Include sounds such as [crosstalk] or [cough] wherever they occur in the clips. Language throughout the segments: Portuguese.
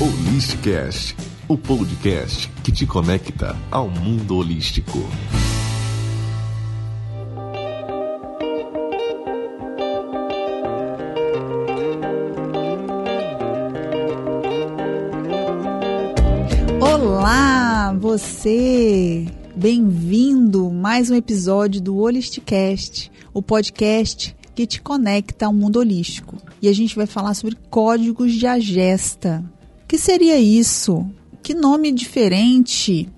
Holisticast, o podcast que te conecta ao mundo holístico. Olá, você! Bem-vindo mais um episódio do Holisticast, o podcast que te conecta ao mundo holístico. E a gente vai falar sobre códigos de agesta. Que seria isso? Que nome diferente?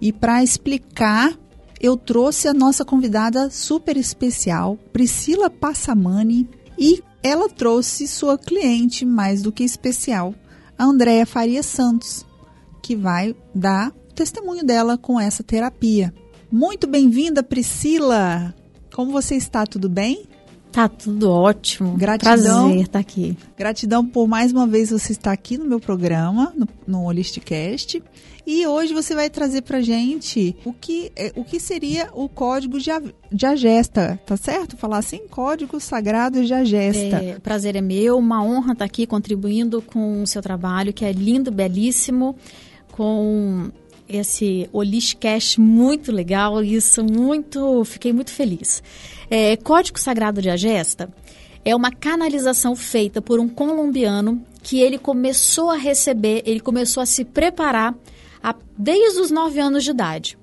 E para explicar, eu trouxe a nossa convidada super especial, Priscila Passamani, e ela trouxe sua cliente mais do que especial, a Andréa Faria Santos, que vai dar testemunho dela com essa terapia. Muito bem-vinda, Priscila! Como você está? Tudo bem? Tá tudo ótimo. Gratidão. Prazer estar aqui. Gratidão por mais uma vez você estar aqui no meu programa, no, no Holisticast. E hoje você vai trazer pra gente o que, é, o que seria o código de, de agesta, tá certo? Falar assim, código sagrado de agesta. É, prazer é meu, uma honra estar aqui contribuindo com o seu trabalho, que é lindo, belíssimo, com esse Olishcast muito legal, isso muito, fiquei muito feliz. É, Código Sagrado de Agesta é uma canalização feita por um colombiano que ele começou a receber, ele começou a se preparar a- desde os 9 anos de idade.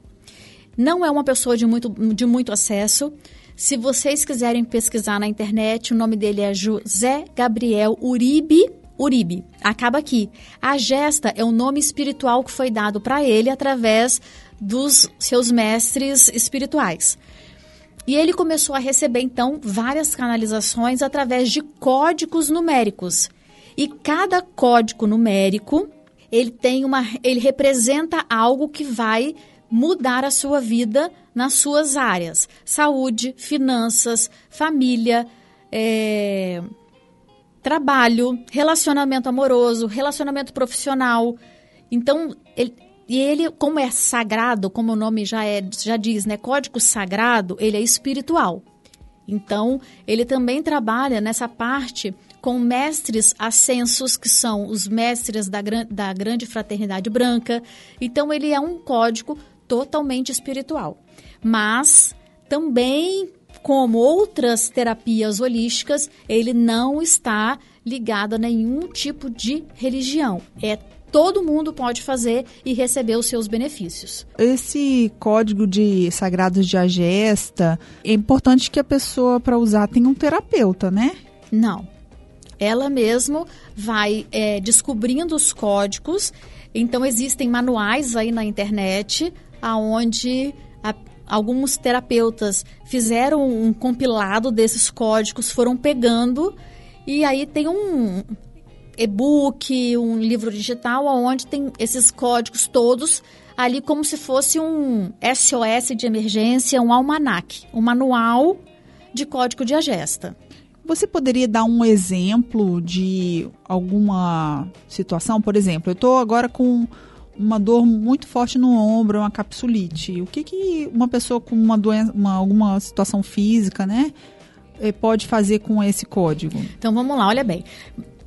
Não é uma pessoa de muito, de muito acesso. Se vocês quiserem pesquisar na internet, o nome dele é José Gabriel Uribe. Uribe. Acaba aqui. A gesta é o nome espiritual que foi dado para ele através dos seus mestres espirituais. E ele começou a receber, então, várias canalizações através de códigos numéricos. E cada código numérico, ele tem uma. ele representa algo que vai mudar a sua vida nas suas áreas. Saúde, finanças, família, é, trabalho, relacionamento amoroso, relacionamento profissional. Então, ele, e ele, como é sagrado, como o nome já, é, já diz, né? Código sagrado, ele é espiritual. Então, ele também trabalha nessa parte com mestres ascensos, que são os mestres da, da grande fraternidade branca. Então, ele é um código totalmente espiritual. Mas também, como outras terapias holísticas, ele não está ligado a nenhum tipo de religião. É todo mundo pode fazer e receber os seus benefícios. Esse código de sagrados de agesta, é importante que a pessoa, para usar, tenha um terapeuta, né? Não. Ela mesmo vai é, descobrindo os códigos. Então existem manuais aí na internet aonde alguns terapeutas fizeram um compilado desses códigos, foram pegando e aí tem um e-book, um livro digital onde tem esses códigos todos ali como se fosse um SOS de emergência, um almanac, um manual de código de agesta. Você poderia dar um exemplo de alguma situação? Por exemplo, eu estou agora com uma dor muito forte no ombro, uma capsulite. O que, que uma pessoa com uma doença, uma, alguma situação física, né, eh, pode fazer com esse código? Então vamos lá, olha bem.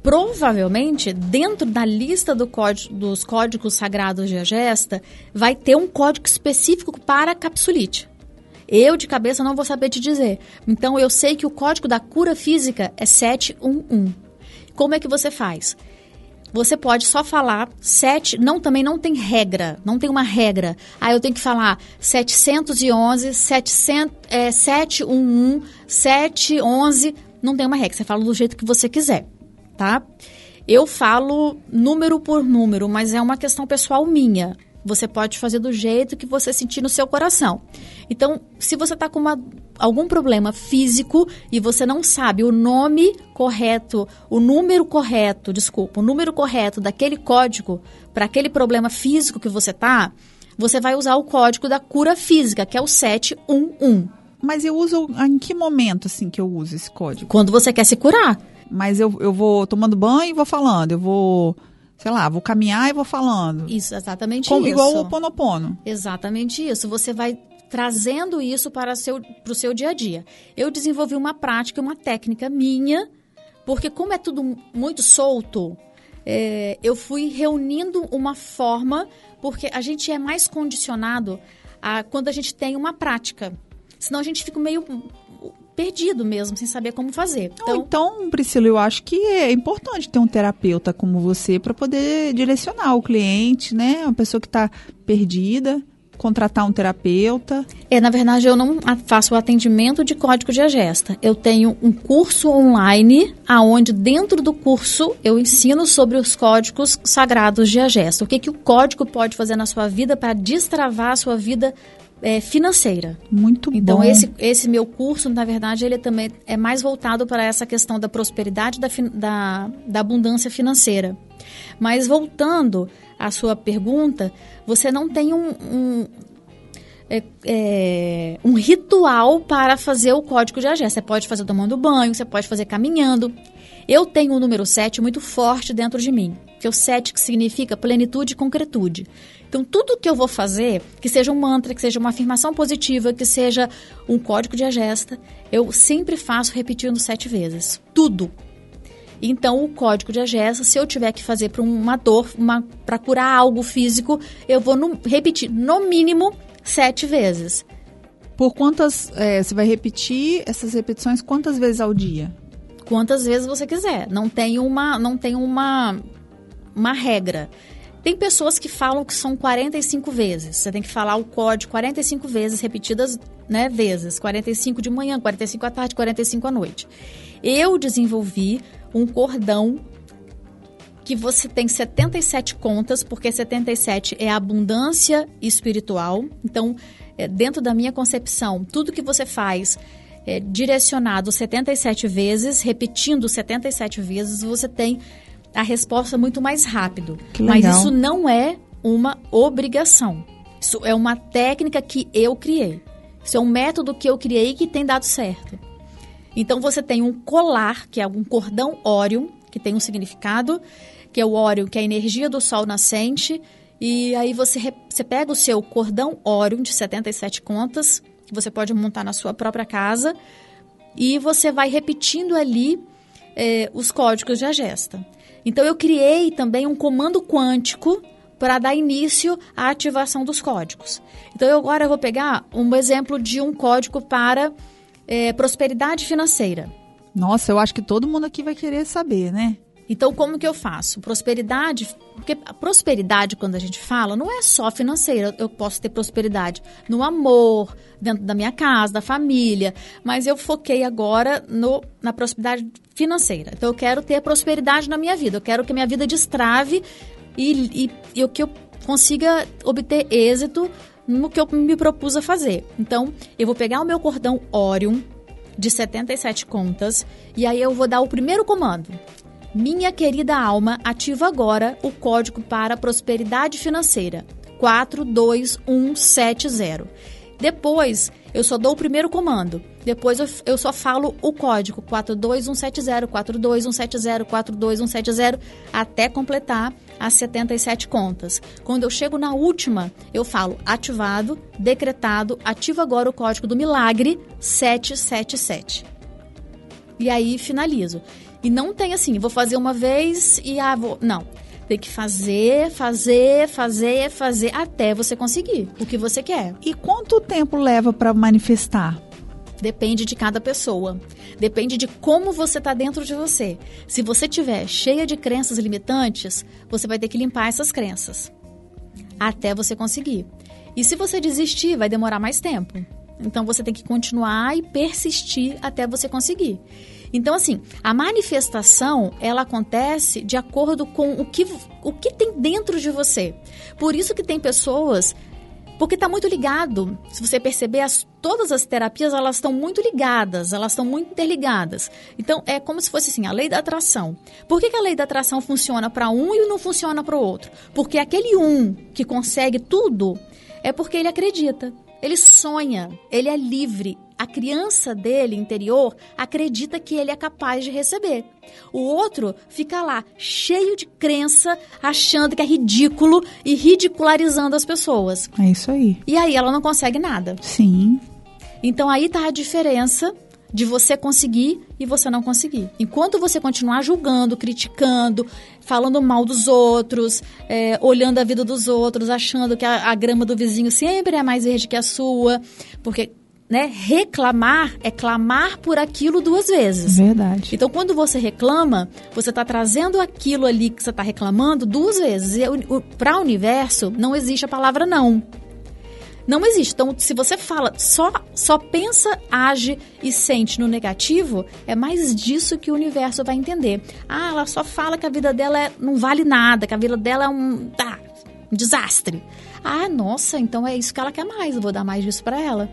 Provavelmente, dentro da lista do código- dos códigos sagrados de agesta, vai ter um código específico para capsulite. Eu, de cabeça, não vou saber te dizer. Então, eu sei que o código da cura física é 711. Como é que você faz? Você pode só falar 7, não também não tem regra, não tem uma regra. Ah, eu tenho que falar 711, 700, é, 711, 711, não tem uma regra, você fala do jeito que você quiser, tá? Eu falo número por número, mas é uma questão pessoal minha. Você pode fazer do jeito que você sentir no seu coração. Então, se você está com uma, algum problema físico e você não sabe o nome correto, o número correto, desculpa, o número correto daquele código para aquele problema físico que você tá, você vai usar o código da cura física, que é o 711. Mas eu uso em que momento assim que eu uso esse código? Quando você quer se curar. Mas eu, eu vou tomando banho e vou falando, eu vou, sei lá, vou caminhar e vou falando. Isso, exatamente Como- isso. igual o Ponopono. Exatamente isso. Você vai trazendo isso para o seu, para o seu dia a dia. Eu desenvolvi uma prática, uma técnica minha, porque como é tudo muito solto, é, eu fui reunindo uma forma, porque a gente é mais condicionado a, quando a gente tem uma prática. Senão a gente fica meio perdido mesmo, sem saber como fazer. Então, então Priscila, eu acho que é importante ter um terapeuta como você para poder direcionar o cliente, né? Uma pessoa que está perdida contratar um terapeuta? É, na verdade, eu não faço o atendimento de código de agesta. Eu tenho um curso online, aonde dentro do curso eu ensino sobre os códigos sagrados de agesta. O que, que o código pode fazer na sua vida para destravar a sua vida é, financeira. Muito então, bom. Então, esse, esse meu curso, na verdade, ele também é mais voltado para essa questão da prosperidade, da, da, da abundância financeira. Mas voltando à sua pergunta, você não tem um, um é, é, um ritual para fazer o código de agé. Você pode fazer tomando banho, você pode fazer caminhando. Eu tenho o número 7 muito forte dentro de mim, que é o 7 que significa plenitude e concretude. Então, tudo que eu vou fazer, que seja um mantra, que seja uma afirmação positiva, que seja um código de agesta, eu sempre faço repetindo sete vezes. Tudo. Então, o código de agesta, se eu tiver que fazer para uma dor, para curar algo físico, eu vou no, repetir no mínimo sete vezes. Por quantas. É, você vai repetir essas repetições quantas vezes ao dia? Quantas vezes você quiser. Não tem uma, não tem uma, uma regra. Tem pessoas que falam que são 45 vezes. Você tem que falar o código 45 vezes, repetidas né, vezes. 45 de manhã, 45 à tarde, 45 à noite. Eu desenvolvi um cordão que você tem 77 contas, porque 77 é abundância espiritual. Então, é, dentro da minha concepção, tudo que você faz é, direcionado 77 vezes, repetindo 77 vezes, você tem a resposta muito mais rápido. Mas isso não é uma obrigação. Isso é uma técnica que eu criei. Isso é um método que eu criei que tem dado certo. Então você tem um colar, que é um cordão Órion, que tem um significado, que é o Órion, que é a energia do sol nascente. E aí você, você pega o seu cordão Órion de 77 contas, que você pode montar na sua própria casa, e você vai repetindo ali eh, os códigos de agesta. Então eu criei também um comando quântico para dar início à ativação dos códigos. Então eu agora vou pegar um exemplo de um código para é, prosperidade financeira. Nossa, eu acho que todo mundo aqui vai querer saber, né? Então, como que eu faço? Prosperidade, porque a prosperidade, quando a gente fala, não é só financeira. Eu posso ter prosperidade no amor, dentro da minha casa, da família, mas eu foquei agora no, na prosperidade financeira. Então, eu quero ter prosperidade na minha vida. Eu quero que a minha vida destrave e, e, e que eu consiga obter êxito no que eu me propus a fazer. Então, eu vou pegar o meu cordão Orion de 77 contas e aí eu vou dar o primeiro comando. Minha querida alma, ativa agora o código para prosperidade financeira 42170. Depois, eu só dou o primeiro comando. Depois eu, eu só falo o código 42170, 42170, 42170 até completar as 77 contas. Quando eu chego na última, eu falo ativado, decretado, ativa agora o código do milagre 777. E aí finalizo. E não tem assim, vou fazer uma vez e ah, vou. Não. Tem que fazer, fazer, fazer, fazer até você conseguir o que você quer. E quanto tempo leva para manifestar? Depende de cada pessoa. Depende de como você está dentro de você. Se você tiver cheia de crenças limitantes, você vai ter que limpar essas crenças até você conseguir. E se você desistir, vai demorar mais tempo. Então você tem que continuar e persistir até você conseguir. Então, assim, a manifestação ela acontece de acordo com o que, o que tem dentro de você. Por isso que tem pessoas porque está muito ligado. Se você perceber, as, todas as terapias elas estão muito ligadas, elas estão muito interligadas. Então é como se fosse assim a lei da atração. Por que, que a lei da atração funciona para um e não funciona para o outro? Porque aquele um que consegue tudo é porque ele acredita. Ele sonha, ele é livre, a criança dele interior acredita que ele é capaz de receber. O outro fica lá, cheio de crença, achando que é ridículo e ridicularizando as pessoas. É isso aí. E aí ela não consegue nada. Sim. Então aí tá a diferença de você conseguir e você não conseguir. Enquanto você continuar julgando, criticando, falando mal dos outros, é, olhando a vida dos outros, achando que a, a grama do vizinho sempre é mais verde que a sua, porque né, reclamar é clamar por aquilo duas vezes. Verdade. Então, quando você reclama, você está trazendo aquilo ali que você está reclamando duas vezes. E para o universo, não existe a palavra não. Não existe. Então, se você fala, só, só pensa, age e sente no negativo, é mais disso que o universo vai entender. Ah, ela só fala que a vida dela é, não vale nada, que a vida dela é um, tá, um desastre. Ah, nossa, então é isso que ela quer mais, eu vou dar mais disso para ela.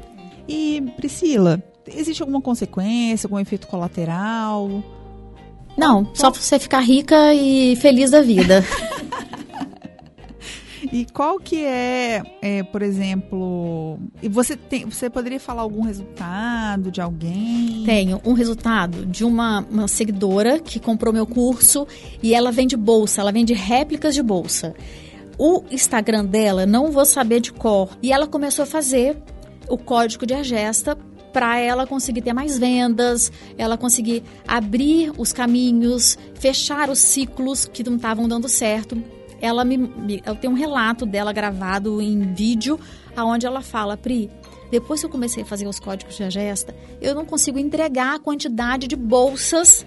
E, Priscila, existe alguma consequência, algum efeito colateral? Não, só você ficar rica e feliz da vida. [laughs] E qual que é, é, por exemplo, e você tem, você poderia falar algum resultado de alguém? Tenho um resultado de uma, uma seguidora que comprou meu curso e ela vende bolsa, ela vende réplicas de bolsa. O Instagram dela, não vou saber de cor, e ela começou a fazer o código de agesta para ela conseguir ter mais vendas, ela conseguir abrir os caminhos, fechar os ciclos que não estavam dando certo ela me, me eu tenho um relato dela gravado em vídeo, aonde ela fala, Pri, depois que eu comecei a fazer os códigos de gesta, eu não consigo entregar a quantidade de bolsas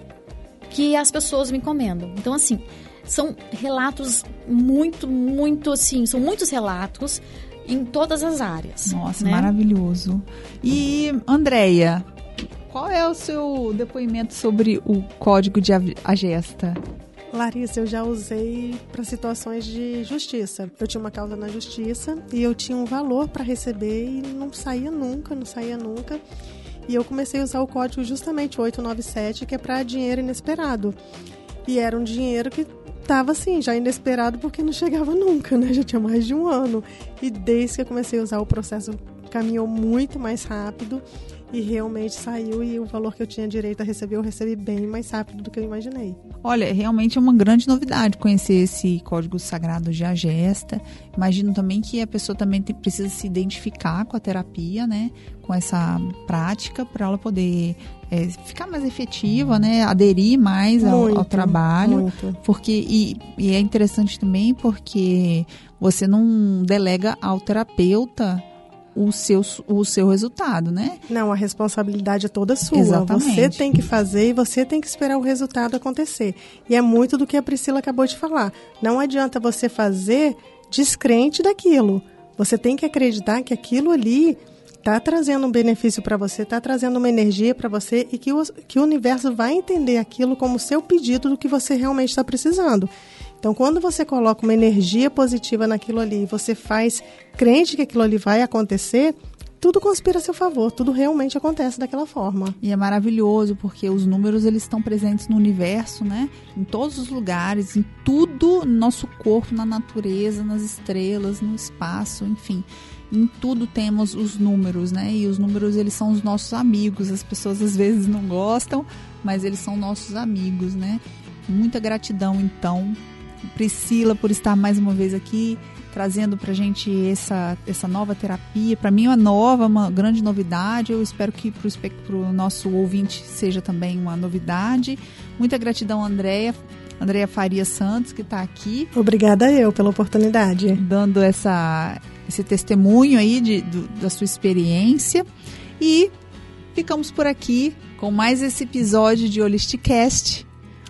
que as pessoas me encomendam. Então, assim, são relatos muito, muito, assim, são muitos relatos em todas as áreas. Nossa, né? maravilhoso. E, Andréia, qual é o seu depoimento sobre o código de agesta? Larissa, eu já usei para situações de justiça. Eu tinha uma causa na justiça e eu tinha um valor para receber e não saía nunca, não saía nunca. E eu comecei a usar o código justamente 897, que é para dinheiro inesperado. E era um dinheiro que estava assim, já inesperado porque não chegava [laughs] nunca, né? Já tinha mais de um ano. E desde que eu comecei a usar o processo caminhou muito mais rápido e realmente saiu e o valor que eu tinha direito a receber eu recebi bem mais rápido do que eu imaginei. Olha, realmente é uma grande novidade conhecer esse código sagrado de Agesta. Imagino também que a pessoa também tem, precisa se identificar com a terapia, né? Com essa prática para ela poder é, ficar mais efetiva, né? Aderir mais ao, muito, ao trabalho. Muito. Porque, e, e é interessante também porque você não delega ao terapeuta o seu, o seu resultado, né? Não, a responsabilidade é toda sua. Exatamente. Você tem que fazer e você tem que esperar o resultado acontecer. E é muito do que a Priscila acabou de falar. Não adianta você fazer descrente daquilo. Você tem que acreditar que aquilo ali está trazendo um benefício para você, está trazendo uma energia para você e que o, que o universo vai entender aquilo como seu pedido do que você realmente está precisando. Então, quando você coloca uma energia positiva naquilo ali, você faz crente que aquilo ali vai acontecer, tudo conspira a seu favor, tudo realmente acontece daquela forma. E é maravilhoso porque os números eles estão presentes no universo, né? Em todos os lugares, em tudo no nosso corpo, na natureza, nas estrelas, no espaço, enfim. Em tudo temos os números, né? E os números eles são os nossos amigos. As pessoas às vezes não gostam, mas eles são nossos amigos, né? Muita gratidão então Priscila por estar mais uma vez aqui trazendo para gente essa, essa nova terapia. Para mim é uma nova, uma grande novidade. Eu espero que para o nosso ouvinte seja também uma novidade. Muita gratidão, Andréia. Andréia Faria Santos, que está aqui. Obrigada eu pela oportunidade. Dando essa, esse testemunho aí de, do, da sua experiência. E ficamos por aqui com mais esse episódio de Holisticast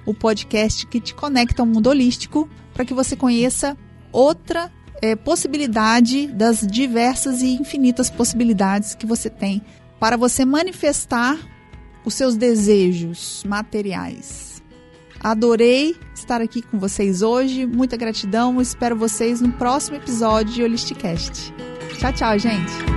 o podcast que te conecta ao mundo holístico para que você conheça outra é, possibilidade das diversas e infinitas possibilidades que você tem para você manifestar os seus desejos materiais. Adorei estar aqui com vocês hoje. Muita gratidão. Espero vocês no próximo episódio de Holisticast. Tchau, tchau, gente.